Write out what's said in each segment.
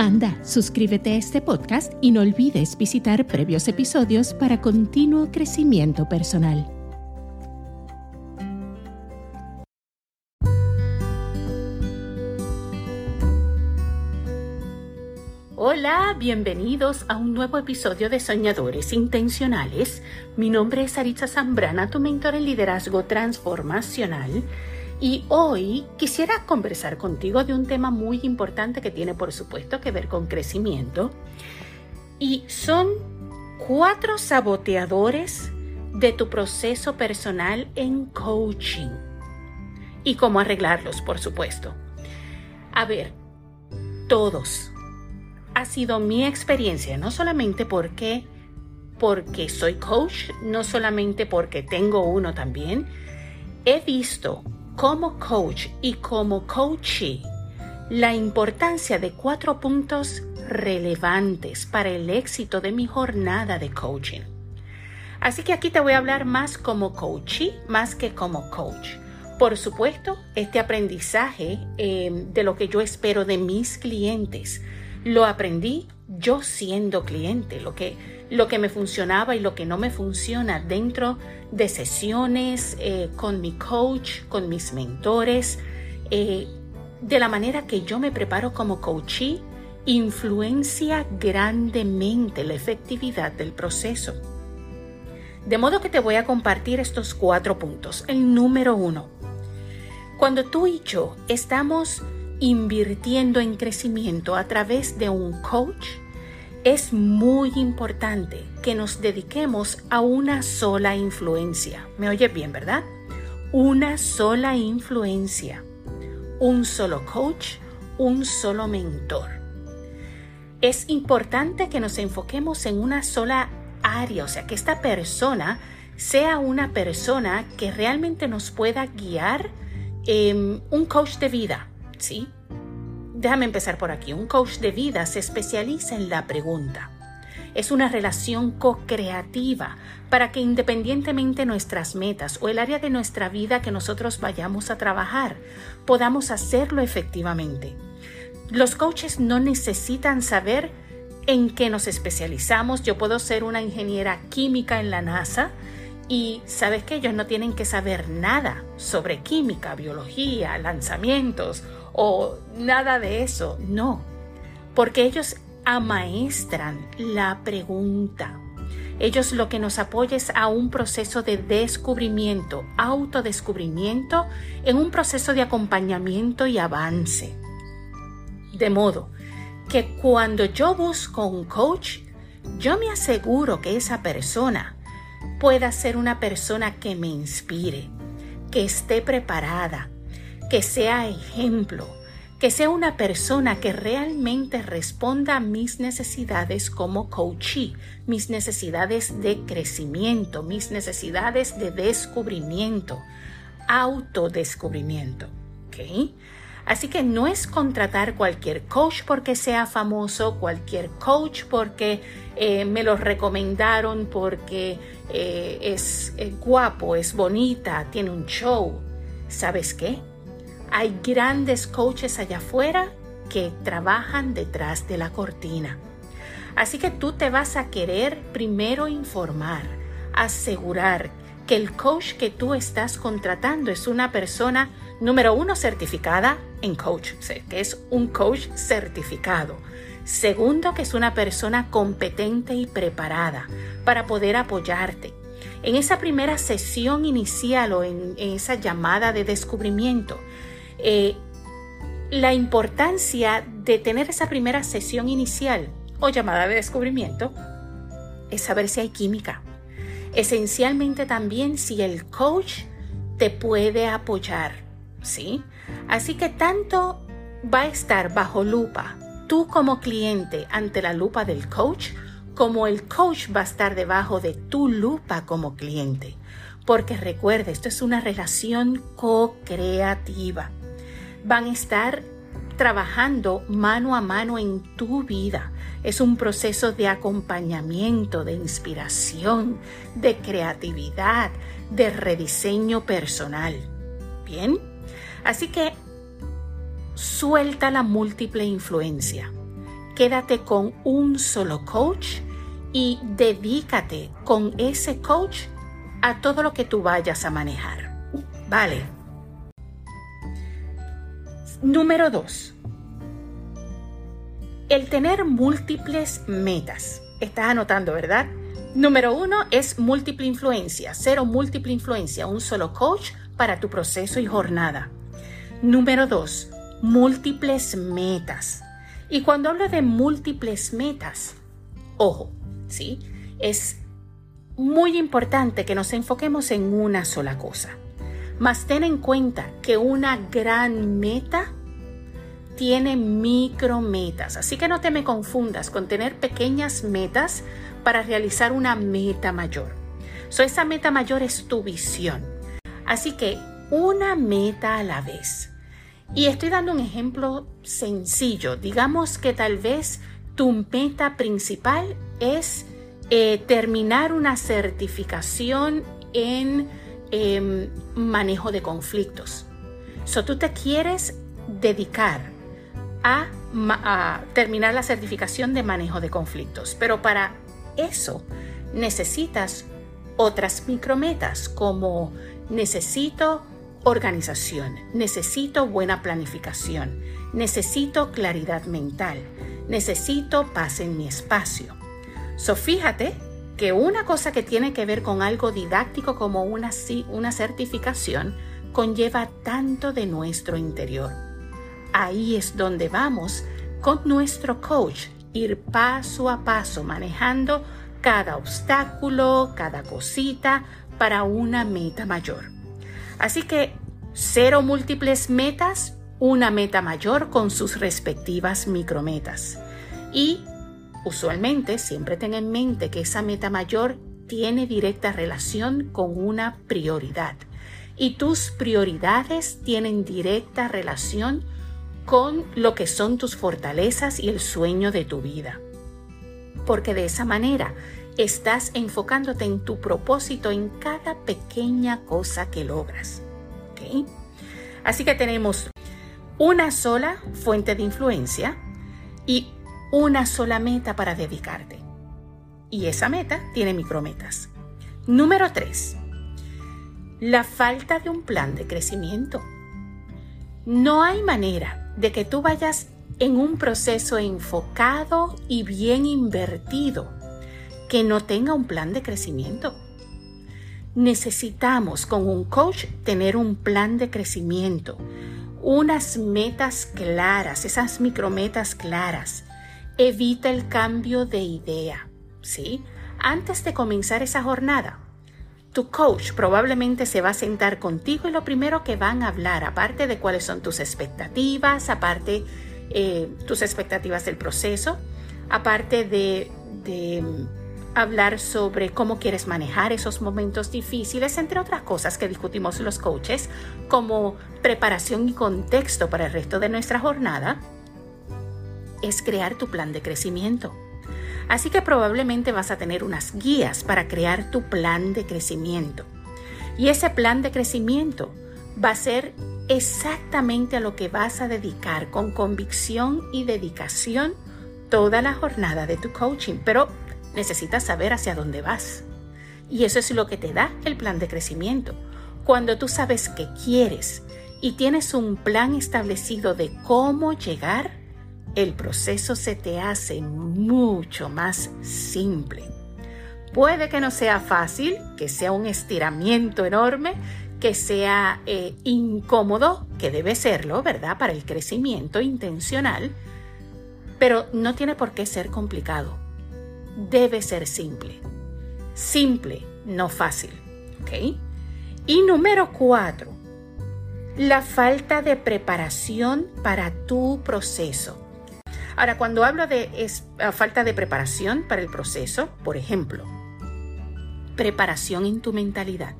Anda, suscríbete a este podcast y no olvides visitar previos episodios para continuo crecimiento personal. Hola, bienvenidos a un nuevo episodio de Soñadores Intencionales. Mi nombre es Aritza Zambrana, tu mentor en liderazgo transformacional y hoy quisiera conversar contigo de un tema muy importante que tiene por supuesto que ver con crecimiento. Y son cuatro saboteadores de tu proceso personal en coaching. Y cómo arreglarlos, por supuesto. A ver, todos. Ha sido mi experiencia, no solamente porque porque soy coach, no solamente porque tengo uno también. He visto como coach y como coachee la importancia de cuatro puntos relevantes para el éxito de mi jornada de coaching. Así que aquí te voy a hablar más como coachee más que como coach. Por supuesto, este aprendizaje eh, de lo que yo espero de mis clientes lo aprendí yo siendo cliente, lo que, lo que me funcionaba y lo que no me funciona dentro de sesiones eh, con mi coach, con mis mentores, eh, de la manera que yo me preparo como coachee, influencia grandemente la efectividad del proceso. De modo que te voy a compartir estos cuatro puntos. El número uno, cuando tú y yo estamos invirtiendo en crecimiento a través de un coach, es muy importante que nos dediquemos a una sola influencia. ¿Me oye bien, verdad? Una sola influencia. Un solo coach, un solo mentor. Es importante que nos enfoquemos en una sola área, o sea, que esta persona sea una persona que realmente nos pueda guiar, en un coach de vida, ¿sí? Déjame empezar por aquí. Un coach de vida se especializa en la pregunta. Es una relación co-creativa para que independientemente nuestras metas o el área de nuestra vida que nosotros vayamos a trabajar, podamos hacerlo efectivamente. Los coaches no necesitan saber en qué nos especializamos. Yo puedo ser una ingeniera química en la NASA y sabes que ellos no tienen que saber nada sobre química, biología, lanzamientos o nada de eso. No, porque ellos amaestran la pregunta. Ellos lo que nos apoya es a un proceso de descubrimiento, autodescubrimiento, en un proceso de acompañamiento y avance. De modo que cuando yo busco un coach, yo me aseguro que esa persona pueda ser una persona que me inspire, que esté preparada, que sea ejemplo, que sea una persona que realmente responda a mis necesidades como coachee, mis necesidades de crecimiento, mis necesidades de descubrimiento, autodescubrimiento. ¿okay? Así que no es contratar cualquier coach porque sea famoso, cualquier coach porque eh, me lo recomendaron, porque eh, es guapo, es bonita, tiene un show. ¿Sabes qué? Hay grandes coaches allá afuera que trabajan detrás de la cortina. Así que tú te vas a querer primero informar, asegurar que el coach que tú estás contratando es una persona, número uno, certificada en coach, que es un coach certificado. Segundo, que es una persona competente y preparada para poder apoyarte. En esa primera sesión inicial o en, esa llamada de descubrimiento, eh, la importancia de tener esa primera sesión inicial o llamada de descubrimiento es saber si hay química. Esencialmente también si el coach te puede apoyar, ¿sí? Así que tanto va a estar bajo lupa tú como cliente ante la lupa del coach como el coach va a estar debajo de tu lupa como cliente. Porque recuerda, esto es una relación co-creativa. Van a estar trabajando mano a mano en tu vida. Es un proceso de acompañamiento, de inspiración, de creatividad, de rediseño personal. Bien, así que suelta la múltiple influencia. Quédate con un solo coach y dedícate con ese coach a todo lo que tú vayas a manejar. Vale. Número 2. El tener múltiples metas. Estás anotando, ¿verdad? Número uno es múltiple influencia, cero múltiple influencia, un solo coach para tu proceso y jornada. Número dos, múltiples metas. Y cuando hablo de múltiples metas, ojo, ¿sí? Es muy importante que nos enfoquemos en una sola cosa. Mas ten en cuenta que una gran meta tiene micrometas. Así que no te me confundas con tener pequeñas metas para realizar una meta mayor. So, esa meta mayor es tu visión. Así que una meta a la vez. Y estoy dando un ejemplo sencillo. Digamos que tal vez tu meta principal es eh, terminar una certificación en em, manejo de conflictos. So, tú te quieres dedicar a, a, terminar la certificación de manejo de conflictos, pero para eso necesitas otras micrometas como necesito organización, necesito buena planificación, necesito claridad mental, necesito paz en mi espacio. So fíjate que una cosa que tiene que ver con algo didáctico como una, una certificación conlleva tanto de nuestro interior. Ahí es donde vamos con nuestro coach, ir paso a paso manejando cada obstáculo, cada cosita para una meta mayor. Así que cero múltiples metas, una meta mayor con sus respectivas micrometas. Y usualmente siempre ten en mente que esa meta mayor tiene directa relación con una prioridad. Y tus prioridades tienen directa relación con lo que son tus fortalezas y el sueño de tu vida. Porque de esa manera estás enfocándote en tu propósito en cada pequeña cosa que logras. Así que tenemos una sola fuente de influencia y una sola meta para dedicarte. Y esa meta tiene micrometas. Número 3. La falta de un plan de crecimiento. No hay manera de que tú vayas en un proceso enfocado y bien invertido que no tenga un plan de crecimiento. Necesitamos con un coach tener un plan de crecimiento, unas metas claras, esas micrometas claras. Evita el cambio de idea, ¿sí? Antes de comenzar esa jornada, tu coach probablemente se va a sentar contigo y lo primero que van a hablar, aparte de cuáles son tus expectativas, aparte eh, tus expectativas del proceso, aparte de, de hablar sobre cómo quieres manejar esos momentos difíciles, entre otras cosas que discutimos los coaches, como preparación y contexto para el resto de nuestra jornada, es crear tu plan de crecimiento. Así que probablemente vas a tener unas guías para crear tu plan de crecimiento. Y ese plan de crecimiento va a ser exactamente a lo que vas a dedicar con convicción y dedicación toda la jornada de tu coaching. Pero necesitas saber hacia dónde vas. Y eso es lo que te da el plan de crecimiento. Cuando tú sabes qué quieres y tienes un plan establecido de cómo llegar, el proceso se te hace mucho más simple. Puede que no sea fácil, que sea un estiramiento enorme, que sea eh, incómodo, que debe serlo, ¿verdad? Para el crecimiento intencional, pero no tiene por qué ser complicado debe ser simple. Simple, no fácil. ¿Ok? Y número cuatro, la falta de preparación para tu proceso. Ahora, cuando hablo de falta de preparación para el proceso, por ejemplo, preparación en tu mentalidad.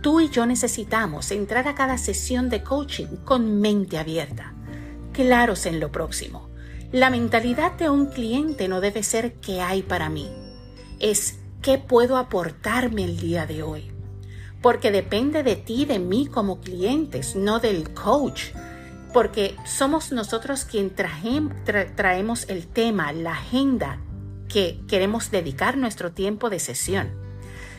Tú y yo necesitamos entrar a cada sesión de coaching con mente abierta, claros en lo próximo. La mentalidad de un cliente no debe ser qué hay para mí, es qué puedo aportarme el día de hoy. Porque depende de ti, de mí como clientes, no del coach. Porque somos nosotros quien traemos el tema, la agenda que queremos dedicar nuestro tiempo de sesión.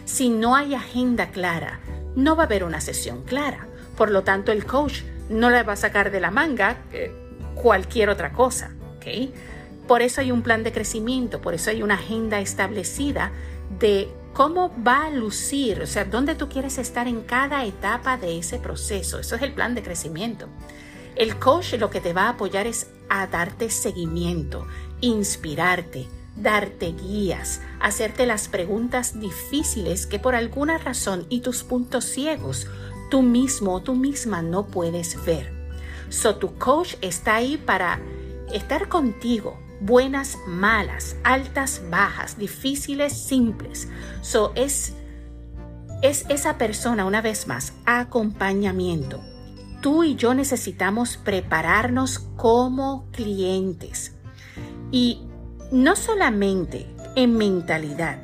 Si no hay agenda clara, no va a haber una sesión clara. Por lo tanto, el coach no le va a sacar de la manga eh, cualquier otra cosa. Por eso hay un plan de crecimiento, por eso hay una agenda establecida de cómo va a lucir, o sea, dónde tú quieres estar en cada etapa de ese proceso. Eso es el plan de crecimiento. El coach lo que te va a apoyar es a darte seguimiento, inspirarte, darte guías, hacerte las preguntas difíciles que por alguna razón y tus puntos ciegos tú mismo o tú misma no puedes ver. So tu coach está ahí para estar contigo, buenas, malas, altas, bajas, difíciles, simples. So es es esa persona una vez más, acompañamiento. Tú y yo necesitamos prepararnos como clientes. Y no solamente en mentalidad,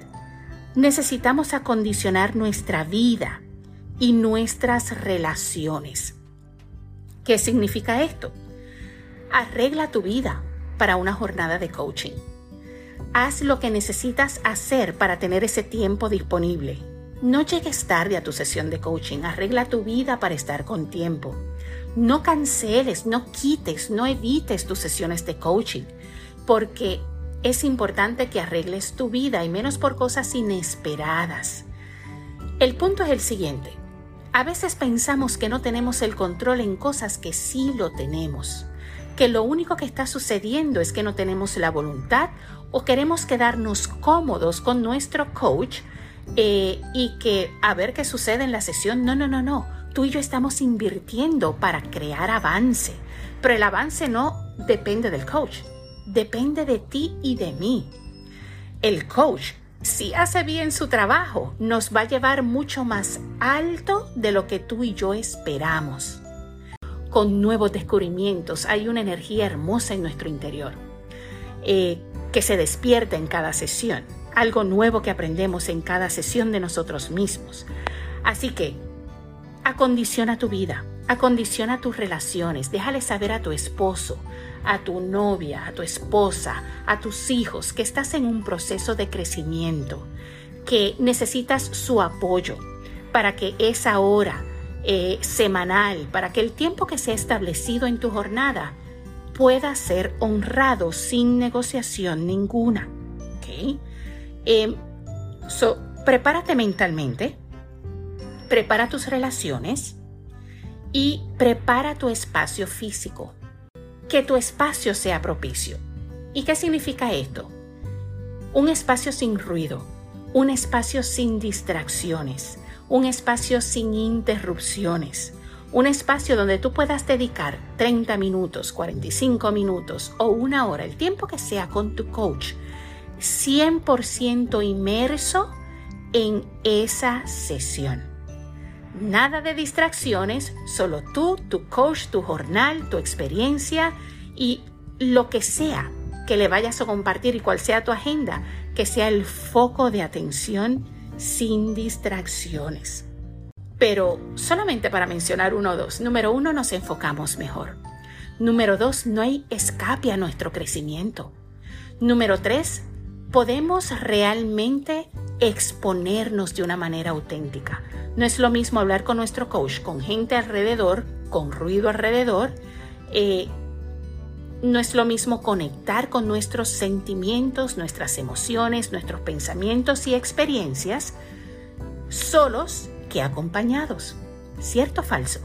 necesitamos acondicionar nuestra vida y nuestras relaciones. ¿Qué significa esto? Arregla tu vida para una jornada de coaching. Haz lo que necesitas hacer para tener ese tiempo disponible. No llegues tarde a tu sesión de coaching. Arregla tu vida para estar con tiempo. No canceles, no quites, no evites tus sesiones de coaching, porque es importante que arregles tu vida y menos por cosas inesperadas. El punto es el siguiente. A veces pensamos que no tenemos el control en cosas que sí lo tenemos, que lo único que está sucediendo es que no tenemos la voluntad o queremos quedarnos cómodos con nuestro coach eh, y que a ver qué sucede en la sesión. No, no, no, no. Tú y yo estamos invirtiendo para crear avance, pero el avance no depende del coach depende de ti y de mí. El coach, si hace bien su trabajo, nos va a llevar mucho más alto de lo que tú y yo esperamos. Con nuevos descubrimientos hay una energía hermosa en nuestro interior eh, que se despierta en cada sesión, algo nuevo que aprendemos en cada sesión de nosotros mismos. Así que, acondiciona tu vida, acondiciona tus relaciones, déjale saber a tu esposo, a tu novia, a tu esposa, a tus hijos que estás en un proceso de crecimiento, que necesitas su apoyo para que esa hora eh, semanal, para que el tiempo que se ha establecido en tu jornada pueda ser honrado sin negociación ninguna. ¿okay? Em, prepárate mentalmente, prepara tus relaciones y prepara tu espacio físico que tu espacio sea propicio. ¿Y qué significa esto? Un espacio sin ruido, un espacio sin distracciones, un espacio sin interrupciones, un espacio donde tú puedas dedicar 30 minutos, 45 minutos o una hora, el tiempo que sea con tu coach, 100% inmerso en esa sesión. Nada de distracciones, solo tú, tu coach, tu jornal, tu experiencia y lo que sea que le vayas a compartir y cual sea tu agenda, que sea el foco de atención sin distracciones. Pero solamente para mencionar uno o dos. Número uno, nos enfocamos mejor. Número dos, no hay escape a nuestro crecimiento. Número tres, podemos realmente exponernos de una manera auténtica. No es lo mismo hablar con nuestro coach, con gente alrededor, con ruido alrededor. Eh, no es lo mismo conectar con nuestros sentimientos, nuestras emociones, nuestros pensamientos y experiencias solos que acompañados. ¿Cierto o falso?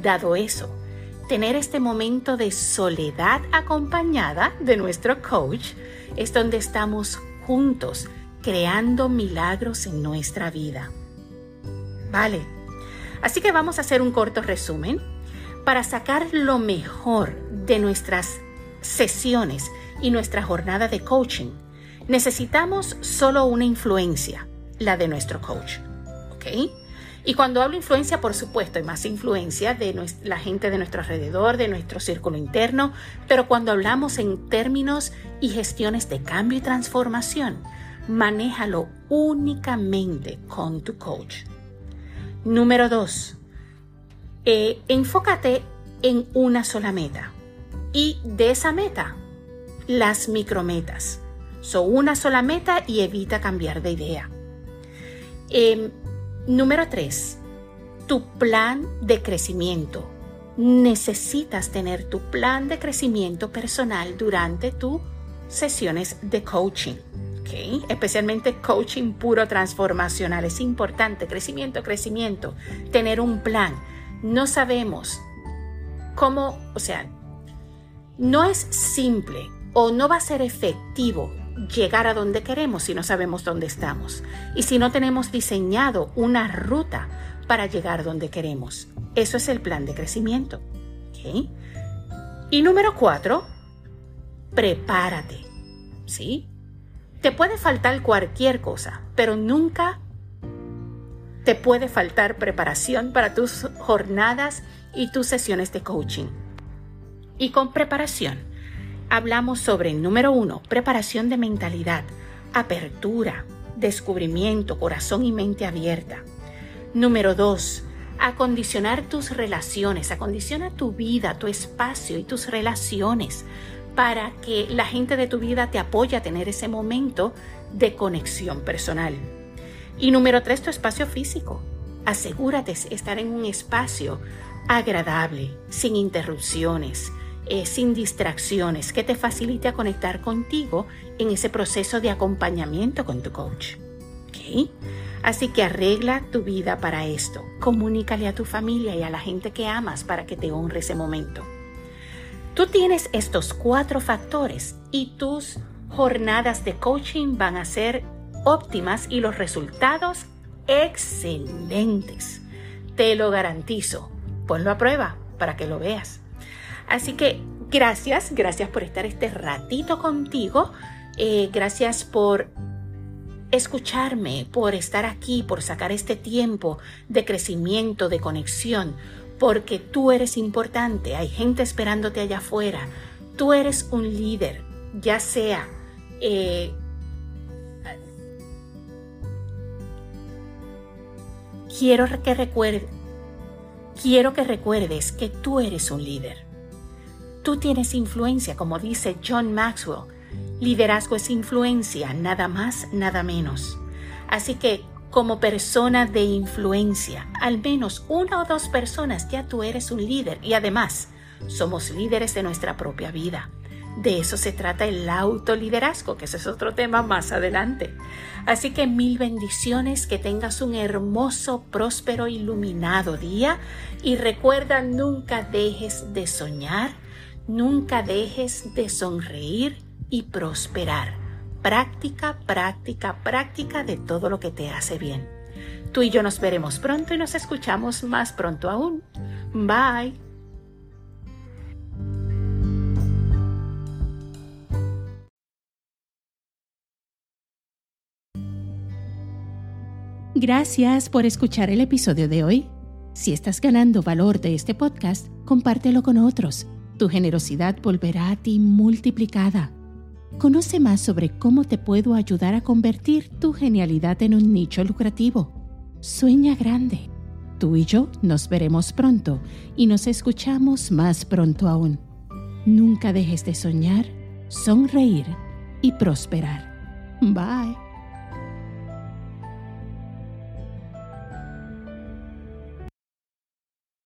Dado eso, tener este momento de soledad acompañada de nuestro coach es donde estamos juntos creando milagros en nuestra vida. Vale, así que vamos a hacer un corto resumen para sacar lo mejor de nuestras sesiones y nuestra jornada de coaching, necesitamos solo una influencia, la de nuestro coach. ¿Ok? Y cuando hablo influencia, por supuesto, hay más influencia de la gente de nuestro alrededor, de nuestro círculo interno, pero cuando hablamos en términos y gestiones de cambio y transformación, manéjalo únicamente con tu coach. Número dos, eh, enfócate en una sola meta y de esa meta, las micrometas. Son una sola meta y evita cambiar de idea. Em, número 3. Tu plan de crecimiento. Necesitas tener tu plan de crecimiento personal durante tus sesiones de coaching. Especialmente coaching puro transformacional. Es importante, crecimiento, crecimiento, tener un plan. No sabemos cómo, o sea, no es simple o no va a ser efectivo llegar a donde queremos si no sabemos dónde estamos y si no tenemos diseñado una ruta para llegar donde queremos. Eso es el plan de crecimiento. Y número cuatro, prepárate. ¿Sí? Te puede faltar cualquier cosa, pero nunca te puede faltar preparación para tus jornadas y tus sesiones de coaching. Y con preparación, hablamos sobre, número uno, preparación de mentalidad, apertura, descubrimiento, corazón y mente abierta. Número dos, acondicionar tus relaciones, acondiciona tu vida, tu espacio y tus relaciones para que la gente de tu vida te apoye a tener ese momento de conexión personal. Y número tres, tu espacio físico. Asegúrate de estar en un espacio agradable, sin interrupciones, eh, sin distracciones, que te facilite conectar contigo en ese proceso de acompañamiento con tu coach. Así que arregla tu vida para esto. Comunícale a tu familia y a la gente que amas para que te honre ese momento. Tú tienes estos cuatro factores y tus jornadas de coaching van a ser óptimas y los resultados excelentes. Te lo garantizo. Ponlo a prueba para que lo veas. Así que gracias, gracias por estar este ratito contigo. Eh, gracias por escucharme, por estar aquí, por sacar este tiempo de crecimiento, de conexión, porque tú eres importante, hay gente esperándote allá afuera, tú eres un líder, ya sea eh, quiero que recuerde, quiero que recuerdes que tú eres un líder. Tú tienes influencia, como dice John Maxwell. Liderazgo es influencia, nada más, nada menos. Así que como persona de influencia, al menos una o dos personas ya tú eres un líder y además somos líderes de nuestra propia vida. De eso se trata el autoliderazgo, que ese es otro tema más adelante. Así que mil bendiciones, que tengas un hermoso, próspero, iluminado día y recuerda, nunca dejes de soñar Nunca dejes de sonreír y prosperar. Práctica, práctica, práctica de todo lo que te hace bien. Tú y yo nos veremos pronto y nos escuchamos más pronto aún. Bye. Gracias por escuchar el episodio de hoy. Si estás ganando valor de este podcast, compártelo con otros tu generosidad volverá a ti multiplicada. Conoce más sobre cómo te puedo ayudar a convertir tu genialidad en un nicho lucrativo. Sueña grande. Tú y yo nos veremos pronto y nos escuchamos más pronto aún. Nunca dejes de soñar, sonreír y prosperar. Bye.